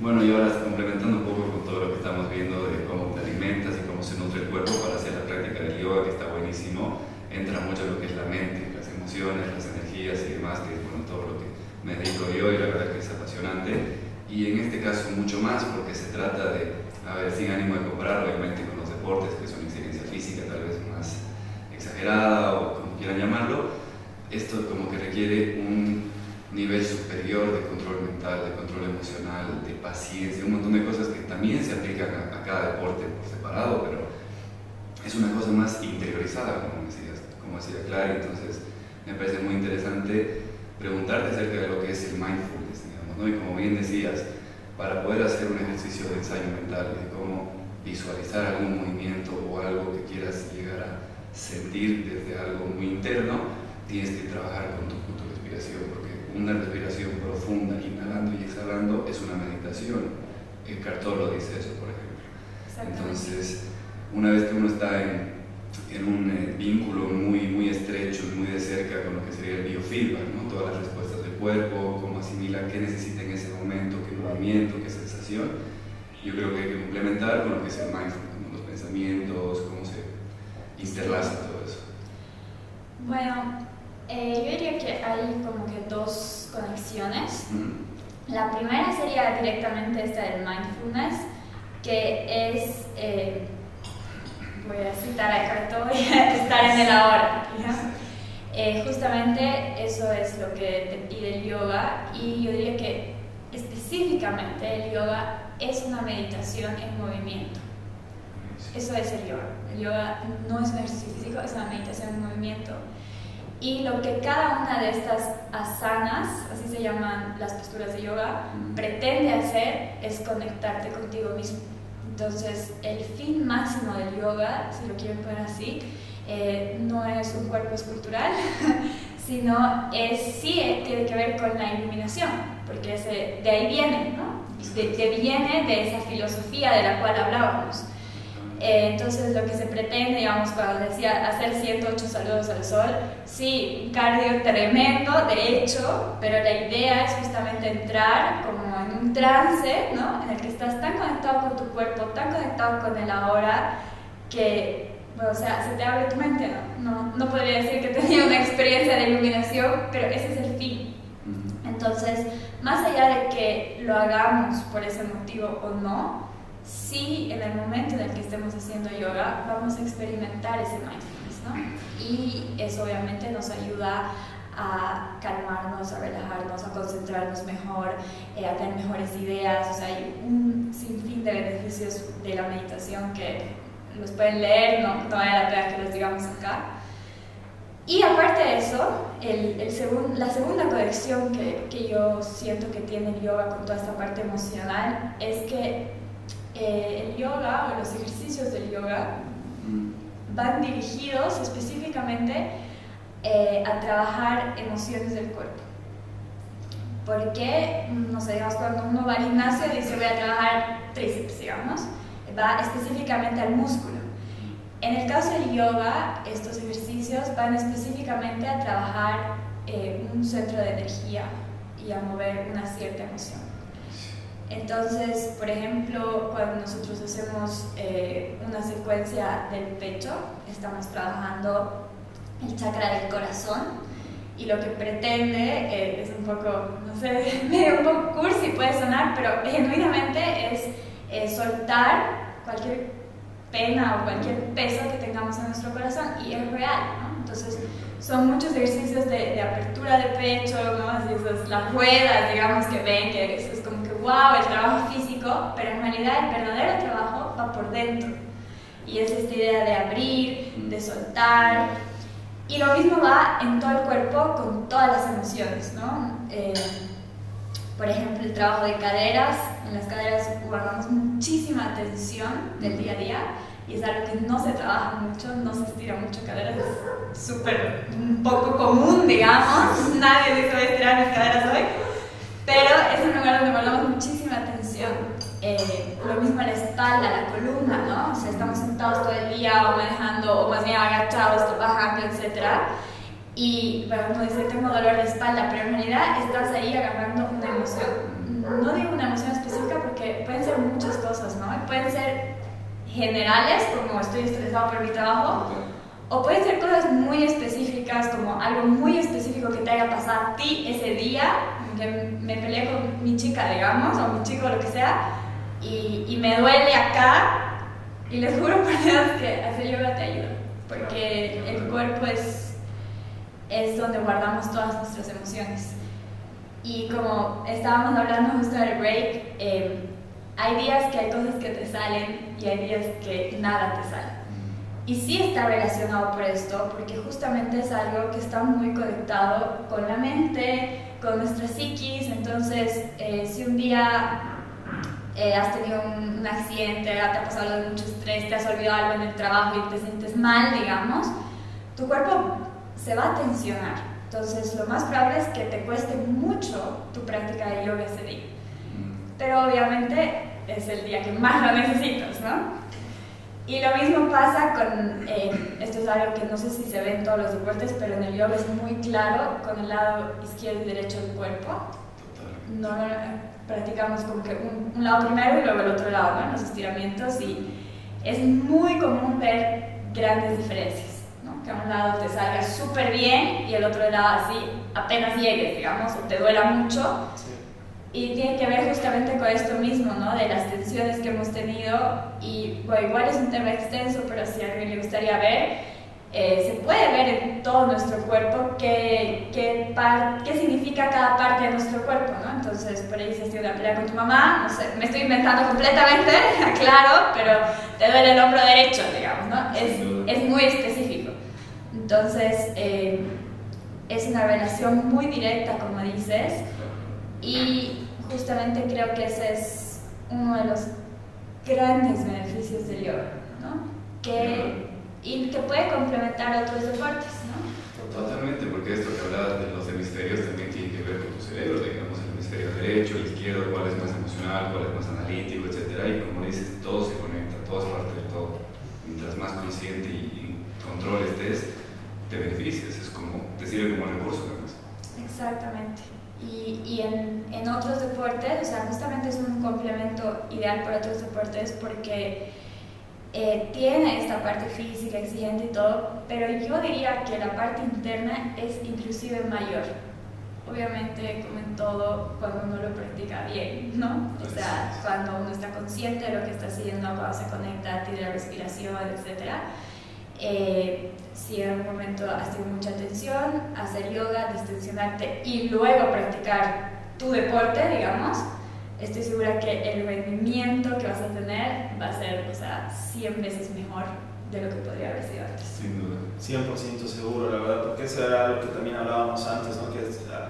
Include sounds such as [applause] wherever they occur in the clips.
Bueno, y ahora complementando un poco con todo lo que estamos viendo de cómo te alimentas y cómo se nutre el cuerpo para hacer la práctica del yoga, que está buenísimo, entra mucho lo que es la mente, las emociones, las energías y demás, que es bueno, todo lo que me dedico yo y la verdad que es apasionante. Y en este caso mucho más porque se trata de, a ver, sin ánimo de comparar obviamente con los deportes, que son exigencia física tal vez más exagerada o como quieran llamarlo, esto como que requiere un nivel superior de control mental, de control emocional, de paciencia, un montón de cosas que también se aplican a, cada deporte por separado, pero es una cosa más interiorizada, como decía, como decía Clara, entonces me parece muy interesante preguntarte acerca de lo que es el mindfulness, digamos, ¿no? y como bien decías, para poder hacer un ejercicio de ensayo mental, de cómo visualizar algún movimiento o algo que quieras llegar a sentir desde algo muy interno, tienes que trabajar con tu, con tu respiración, porque una respiración profunda, inhalando y exhalando, es una meditación. El Cartolo dice eso, por ejemplo. Entonces, una vez que uno está en, en un eh, vínculo muy, muy estrecho y muy de cerca con lo que sería el biofeedback, ¿no? todas las respuestas del cuerpo, cómo asimila qué necesita en ese momento, qué movimiento, qué sensación, yo creo que hay que complementar con lo que es el mindfulness, los pensamientos, cómo se interlaza todo eso. Bueno, eh, yo diría que hay como dos conexiones. La primera sería directamente esta del mindfulness, que es, eh, voy a citar a Carto, [laughs] estar en el ahora. Eh, justamente eso es lo que te pide el yoga y yo diría que específicamente el yoga es una meditación en movimiento. Eso es el yoga. El yoga no es un ejercicio físico, es una meditación en movimiento. Y lo que cada una de estas asanas, así se llaman las posturas de yoga, pretende hacer es conectarte contigo mismo. Entonces, el fin máximo del yoga, si lo quieren poner así, eh, no es un cuerpo escultural, [laughs] sino es, sí eh, tiene que ver con la iluminación, porque ese, de ahí viene, ¿no? De, de viene de esa filosofía de la cual hablábamos. Eh, entonces lo que se pretende, digamos, cuando decía hacer 108 saludos al sol, sí, un cardio tremendo, de hecho, pero la idea es justamente entrar como en un trance, ¿no? En el que estás tan conectado con tu cuerpo, tan conectado con el ahora, que, bueno, o sea, se te abre tu mente, ¿no? No, no podría decir que [laughs] tenía una experiencia de iluminación, pero ese es el fin. Entonces, más allá de que lo hagamos por ese motivo o no, sí en el momento en el que estemos haciendo yoga vamos a experimentar ese mindfulness, ¿no? Y eso obviamente nos ayuda a calmarnos, a relajarnos, a concentrarnos mejor, eh, a tener mejores ideas, o sea, hay un sinfín de beneficios de la meditación que los pueden leer, no, no vale la pena que los digamos acá. Y aparte de eso, el, el la segunda conexión que, que yo siento que tiene el yoga con toda esta parte emocional es que eh, el yoga o los ejercicios del yoga van dirigidos específicamente eh, a trabajar emociones del cuerpo. Porque, no sé, digamos, cuando uno va al gimnasio dice voy a trabajar tríceps, digamos, va específicamente al músculo. En el caso del yoga, estos ejercicios van específicamente a trabajar eh, un centro de energía y a mover una cierta emoción. Entonces, por ejemplo, cuando nosotros hacemos eh, una secuencia del pecho, estamos trabajando el chakra del corazón y lo que pretende eh, es un poco, no sé, [laughs] medio un poco cursi puede sonar, pero [laughs] genuinamente es eh, soltar cualquier pena o cualquier peso que tengamos en nuestro corazón y es real, ¿no? Entonces, son muchos ejercicios de, de apertura de pecho, ¿no? Así esas, las ruedas, digamos, que ven, que eso wow, el trabajo físico, pero en realidad el verdadero trabajo va por dentro. Y es esta idea de abrir, de soltar. Y lo mismo va en todo el cuerpo con todas las emociones, ¿no? Eh, por ejemplo, el trabajo de caderas. En las caderas guardamos muchísima tensión del día a día y es algo que no se trabaja mucho, no se estira mucho caderas, es súper un poco común, digamos. Nadie dice voy a estirar mis caderas hoy pero es un lugar donde guardamos muchísima atención. Eh, lo mismo la espalda, la columna, ¿no? O sea, estamos sentados todo el día o manejando, o más bien agachados, trabajando, etc. Y bueno, uno dice, tengo dolor de espalda, pero en realidad estás ahí agarrando una emoción. No digo una emoción específica porque Pueden ser generales, como estoy estresado por mi trabajo, o pueden ser cosas muy específicas, como algo muy específico que te haya pasado a ti ese día, que me peleé con mi chica, digamos, o mi chico, lo que sea, y, y me duele acá, y les juro por Dios que hacer yoga te ayuda, porque el cuerpo es, es donde guardamos todas nuestras emociones. Y como estábamos hablando justo del break, eh, hay días que hay cosas que te salen y hay días que nada te sale. Y sí está relacionado por esto, porque justamente es algo que está muy conectado con la mente, con nuestra psiquis. Entonces, eh, si un día eh, has tenido un, accidente, te ha pasado mucho estrés, te has olvidado algo en el trabajo y te sientes mal, digamos, tu cuerpo se va a tensionar. Entonces, lo más probable es que te cueste mucho tu práctica de yoga ese día. Mm. Pero obviamente es el día que más lo necesitas, ¿no? Y lo mismo pasa con, eh, esto es algo que no sé si se ve en todos los deportes, pero en el yoga es muy claro con el lado izquierdo y derecho del cuerpo. No, practicamos como que un, lado primero y luego el otro lado, ¿no? los estiramientos, y es muy común ver grandes diferencias, ¿no? que a un lado te salga súper bien y el otro lado así apenas llegues, digamos, o te duela mucho. Y tiene que ver justamente con esto mismo, ¿no? De las tensiones que hemos tenido. Y bueno, igual es un tema extenso, pero si a alguien le gustaría ver, eh, se puede ver en todo nuestro cuerpo qué, qué, qué, significa cada parte de nuestro cuerpo, ¿no? Entonces, por ahí tenido una pelea con tu mamá, no sé, me estoy inventando completamente, [laughs] claro, pero te duele el hombro derecho, digamos, ¿no? Es, es muy específico. Entonces, eh, es una relación muy directa, como dices, y justamente creo que ese es uno de los grandes beneficios del yoga, ¿no? Que, y que puede complementar otros deportes, ¿no? Totalmente, porque esto que hablabas de los hemisferios también tiene que ver con tu cerebro, digamos, el hemisferio derecho, el izquierdo, cuál es más emocional, cuál es más analítico, etc. Y como dices, todo se conecta, todo es parte de todo. Mientras más consciente y, control estés, te beneficias, es como, te sirve como recurso además. Exactamente. Y, y en, en, otros deportes, o sea, justamente es un complemento ideal para otros deportes porque eh, tiene esta parte física exigente y todo, pero yo diría que la parte interna es inclusive mayor. Obviamente, como en todo, cuando uno lo practica bien, ¿no? O sea, cuando uno está consciente de lo que está haciendo, cuando se conecta a ti de la respiración, etcétera eh, si en un momento has tenido mucha tensión, hacer yoga, distensionarte y luego practicar tu deporte, digamos, estoy segura que el rendimiento que vas a tener va a ser, o sea, 100 veces mejor de lo que podría haber sido antes. Sin duda. 100% seguro, la verdad, porque eso era algo que también hablábamos antes, ¿no? que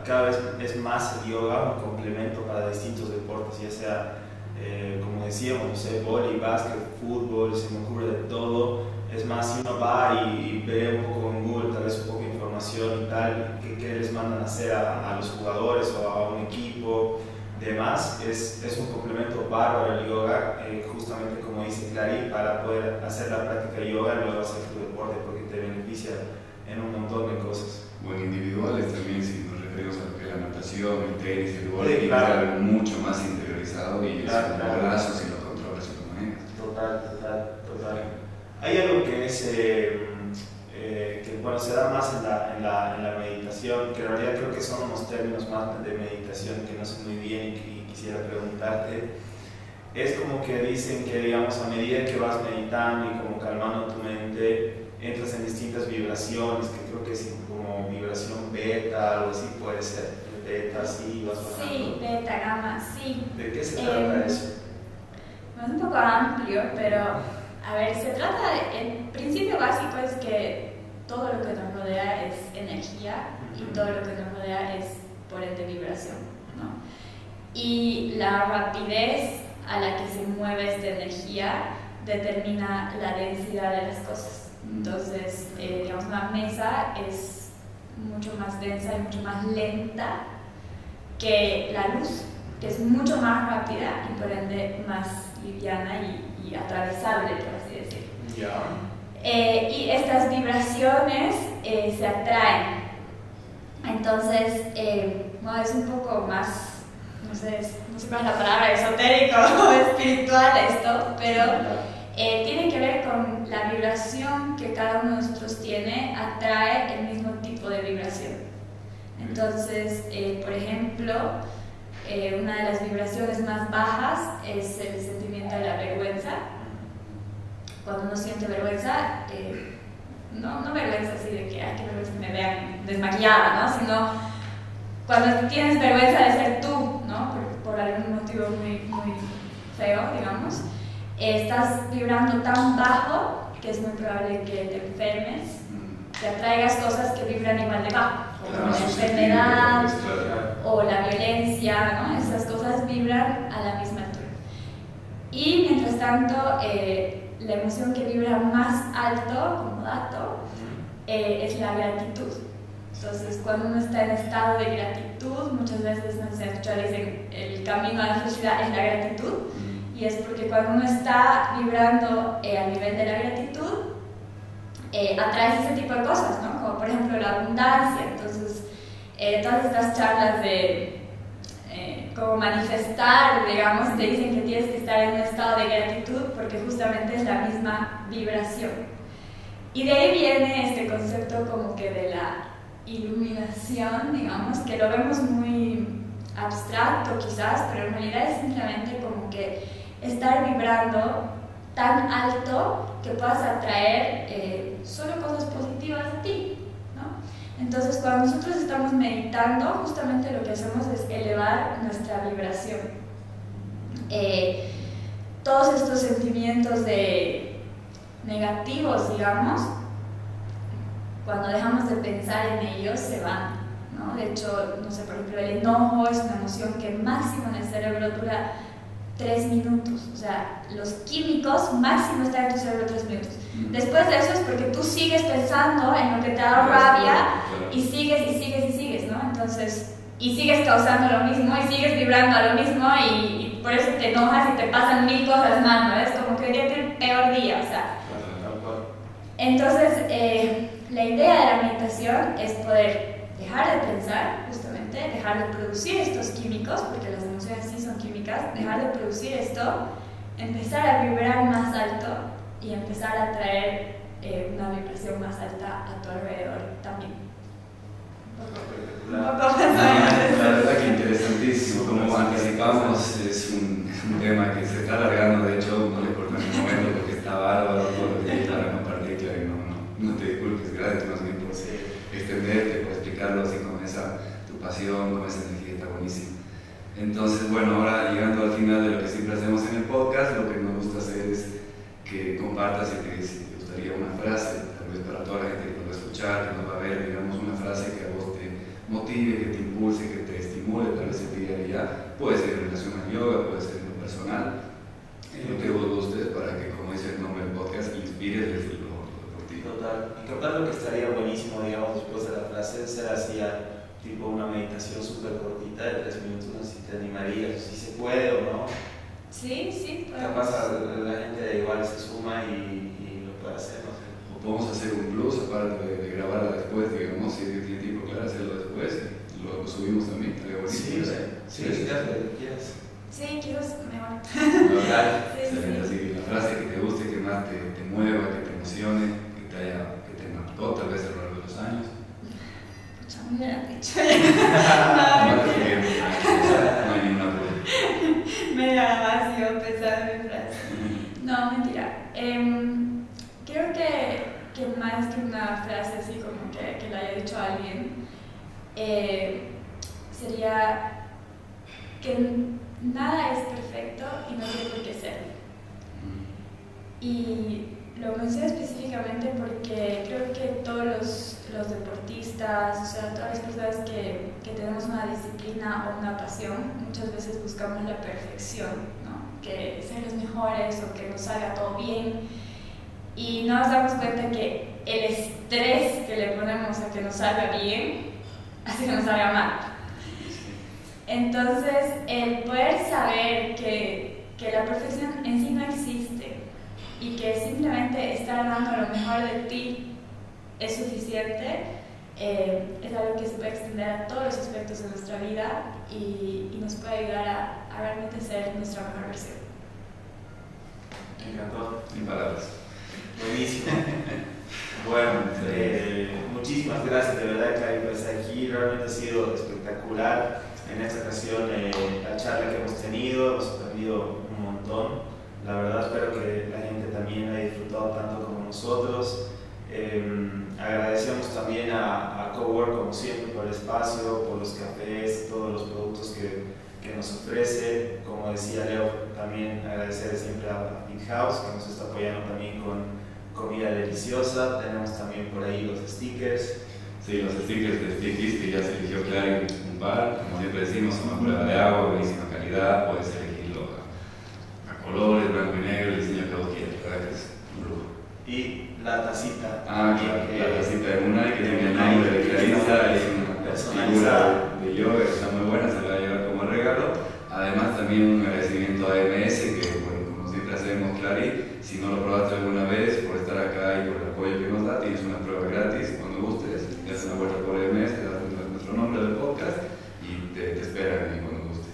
cada vez es más el yoga un complemento para distintos deportes, ya sea, eh, como decíamos, no sé, vóley, básquet, fútbol, se me ocurre de todo es más, si uno va y, ve un poco en Google, tal vez un poco de información y tal, qué, mandan a hacer a, los jugadores o a un equipo, demás, es, es un complemento bárbaro al yoga, eh, justamente como dice Clary, para poder hacer la práctica de yoga y luego hacer tu deporte, porque te beneficia en un montón de cosas. O en individuales también, si nos referimos a lo que es la natación, el tenis, el golf, sí, claro. algo mucho más interiorizado y claro, es claro. brazos y lo controlas y lo manejas. Total, total, total. Hay algo que es, eh, bueno, se da más en la, en, la, en la, meditación, que en realidad creo que son unos términos más de meditación que no sé muy bien y, quisiera preguntarte. Es como que dicen que, digamos, a medida que vas meditando y como calmando tu mente, entras en distintas vibraciones, que creo que es como vibración beta, algo así puede ser. Beta, sí, vas bajando. Sí, beta, gamma, sí. ¿De qué se trata em, eso? Es un poco amplio, pero a ver, se trata de, el principio básico es que todo lo que nos rodea es energía y todo lo que nos rodea es por ende vibración, ¿no? Y la rapidez a la que se mueve esta energía determina la densidad de las cosas. Entonces, eh, digamos, una mesa es mucho más densa y mucho más lenta que la luz, que es mucho más rápida y por ende más liviana y y atravesable, por así decirlo. Eh, y estas vibraciones eh, se atraen. Entonces, eh, es un poco más, no sé, no sé cuál es la palabra, esotérico o [laughs] espiritual esto, pero eh, tiene que ver con la vibración que cada uno de nosotros tiene, atrae el mismo tipo de vibración. Entonces, por ejemplo, una de las vibraciones más bajas es el sentimiento de la vergüenza. Cuando uno siente vergüenza, no, no vergüenza así de que, ay, qué vergüenza me vean desmaquillada, ¿no? Sino cuando tienes vergüenza de ser tú, ¿no? Por, por algún motivo muy, muy feo, digamos, estás vibrando tan bajo que es muy probable que te enfermes, que atraigas cosas que vibran igual de bajo, como la enfermedad o la violencia, ¿no? Esas cosas vibran a la misma altura. Y mientras tanto, eh, la emoción que vibra más alto, como dato, eh, es la gratitud. Entonces, cuando uno está en estado de gratitud, muchas veces no sé, dicen el camino a la felicidad es la gratitud, y es porque cuando uno está vibrando eh, a nivel de la gratitud, eh, atrae ese tipo de cosas, ¿no? Como por ejemplo la abundancia. Entonces, eh, todas estas charlas de cómo manifestar, digamos, te dicen que tienes que estar en un estado de gratitud porque justamente es la misma vibración. Y de ahí viene este concepto como que de la iluminación, digamos, que lo vemos muy abstracto quizás, pero en realidad es simplemente como que estar vibrando tan alto que puedas atraer eh, solo cosas positivas a ti. Entonces, cuando nosotros estamos meditando, justamente lo que hacemos es elevar nuestra vibración. Eh, todos estos sentimientos de negativos, digamos, cuando dejamos de pensar en ellos, se van. ¿no? De hecho, no sé, por ejemplo, el enojo es una emoción que máximo en el cerebro dura tres minutos. O sea, los químicos máximo están en tu cerebro tres minutos. Después de eso es porque tú sigues pensando en lo que te ha dado rabia y sigues y sigues y sigues, ¿no? Entonces, y sigues causando lo mismo y sigues vibrando a lo mismo y, por eso te enojas y te pasan mil cosas mal, ¿no? Es como que hoy día el peor día, o sea. Entonces, eh, la idea de la meditación es poder dejar de pensar, justamente, dejar de producir estos químicos, porque las emociones sí son químicas, dejar de producir esto, empezar a vibrar más alto y empezar a traer eh, una vibración más alta a tu alrededor también. La, la verdad que interesantísimo, como anticipamos, es un, un, tema que se está alargando, de hecho no le corto en el momento porque está bárbaro todo lo que para compartir, claro, no, no, no te disculpes, gracias más bien por extenderte, por explicarlo así con esa tu pasión, con esa energía, está buenísimo. Entonces, bueno, ahora llegando al final de lo que siempre hacemos en el podcast, lo que nos gusta hacer es que compartas y que si te gustaría una frase, tal vez para toda la gente que va a escuchar, que nos va a ver, digamos una frase que a vos te motive, que te impulse, que te estimule tal vez el día a día, puede ser en relación al yoga, puede ser en lo personal, en lo que vos gustes para que, como dice el nombre del podcast, inspires desde lo deportivo. Total, y creo lo que estaría buenísimo, digamos, después de la frase, ser así tipo una meditación súper cortita de tres minutos, no sé si te animarías, si se puede o no. Sí, sí. Capaz la, gente igual se suma y, y, lo puede hacer, no. O podemos hacer un plus aparte de, de grabarla después, digamos, si tiene tiempo, claro, hacerlo después lo subimos también, estaría. Sí, sí, sí, sí, quieras. Sí, quiero mejor. [laughs] sí, sí. Así, la frase que te guste, que más te, te mueva, que te emocione, que te haya, que te marcó tal vez a lo largo de los años me la [laughs] dicho. no, hay ninguna Me da vacío pensar en mi frase. No, mentira. Eh, creo que, que, más que una frase así como que, que le haya dicho a alguien, eh, sería que nada es perfecto y no tiene por qué ser. Y lo menciono específicamente porque creo que todos los, los, deportistas, o sea, todas las personas que, que, tenemos una disciplina o una pasión, muchas veces buscamos la perfección, ¿no? que ser los mejores o que nos salga todo bien. Y no nos damos cuenta que el estrés que le ponemos a que nos salga bien que nos salga mal. Entonces, el poder saber que, que la perfección en sí no existe, y que simplemente estar dando lo mejor de ti es suficiente, eh, es algo que se puede extender a todos los aspectos de nuestra vida y, nos puede ayudar a, a, realmente ser nuestra mejor versión. Me encantó. Sin palabras. Buenísimo. Bueno, eh, muchísimas gracias de verdad, Clary, por estar aquí. Realmente ha sido espectacular en esta ocasión eh, la charla que hemos tenido. Hemos aprendido un montón. La verdad espero que la gente también haya disfrutado tanto como nosotros. Eh, agradecemos también a, a Cowork, como siempre, por el espacio, por los cafés, todos los productos que, que, nos ofrece. Como decía Leo, también agradecer siempre a Big House, que nos está apoyando también con comida deliciosa. Tenemos también por ahí los stickers. Sí, los stickers de Speak que ya se eligió claro un par. Como siempre decimos, una prueba de agua, buenísima calidad, puedes elegirlo a, a colores, blanco y negro, el diseño que vos quieras, ¿verdad? Que es un lujo. Y la tacita. Ah, claro, que, la tacita de Unai que tiene el nombre de Clarisa, es una figura de yoga está muy buena, se la va a llevar como regalo. Además también un agradecimiento a MS, que hacemos, Clary, si no lo probaste alguna vez, por estar acá y por el apoyo que nos da, tienes una prueba gratis cuando gustes, te haces una vuelta por MS, te das nuestro nombre del podcast y te, te esperan ahí cuando gustes.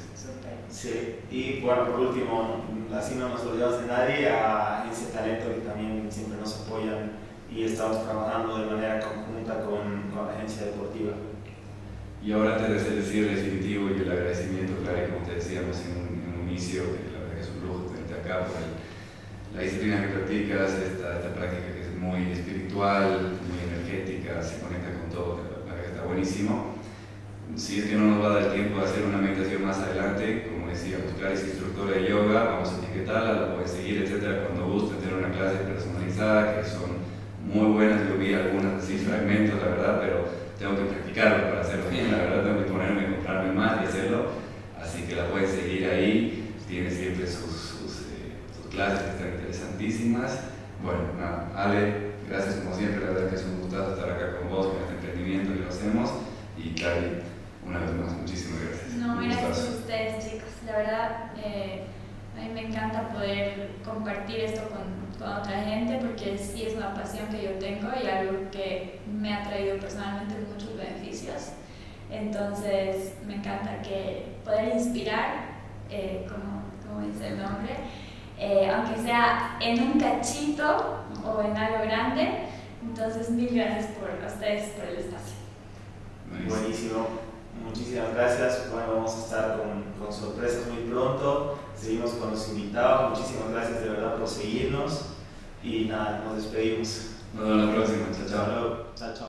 Sí, y bueno, por último, así no nos olvidamos de nadie, a Agencia Talento que también siempre nos apoyan y estamos trabajando de manera conjunta con, con la agencia deportiva. Y ahora antes de hacer el definitivo y el agradecimiento, claro, como te decíamos en un, en un inicio, que la verdad que es un lujo tenerte acá por el, la disciplina que practicas, esta, esta práctica que es muy espiritual, muy energética, se conecta con todo, está buenísimo. Si es que no nos va a dar tiempo de hacer una meditación más adelante, como decíamos, Clara es instructora de yoga, vamos a etiquetarla, la puedes seguir, etcétera, cuando guste tener una clase personalizada, que son muy buenas, yo vi algunas así fragmentos, la verdad, pero tengo que practicarlo para hacerlo bien, la verdad tengo que ponerme, comprarme más y hacerlo, así que la puedes seguir ahí, tiene siempre sus clases que están interesantísimas. Bueno, nada, Ale, gracias como siempre, la verdad que es un gustazo estar acá con vos, con este emprendimiento que lo hacemos, y Cari, una vez más, muchísimas gracias. No, gracias a ustedes, chicos. La verdad, eh, a mí me encanta poder compartir esto con, con, otra gente porque sí es una pasión que yo tengo y algo que me ha traído personalmente muchos beneficios. Entonces, me encanta que poder inspirar, eh, como, como, dice el nombre, eh, aunque sea en un cachito o en algo grande. Entonces, mil gracias por a ustedes por el espacio. Buenísimo. Muchísimas gracias. Bueno, vamos a estar con, con, sorpresas muy pronto. Seguimos con los invitados. Muchísimas gracias de verdad por seguirnos. Y nada, nos despedimos. Nos vemos la próxima. Chao, chao. Chao, chao.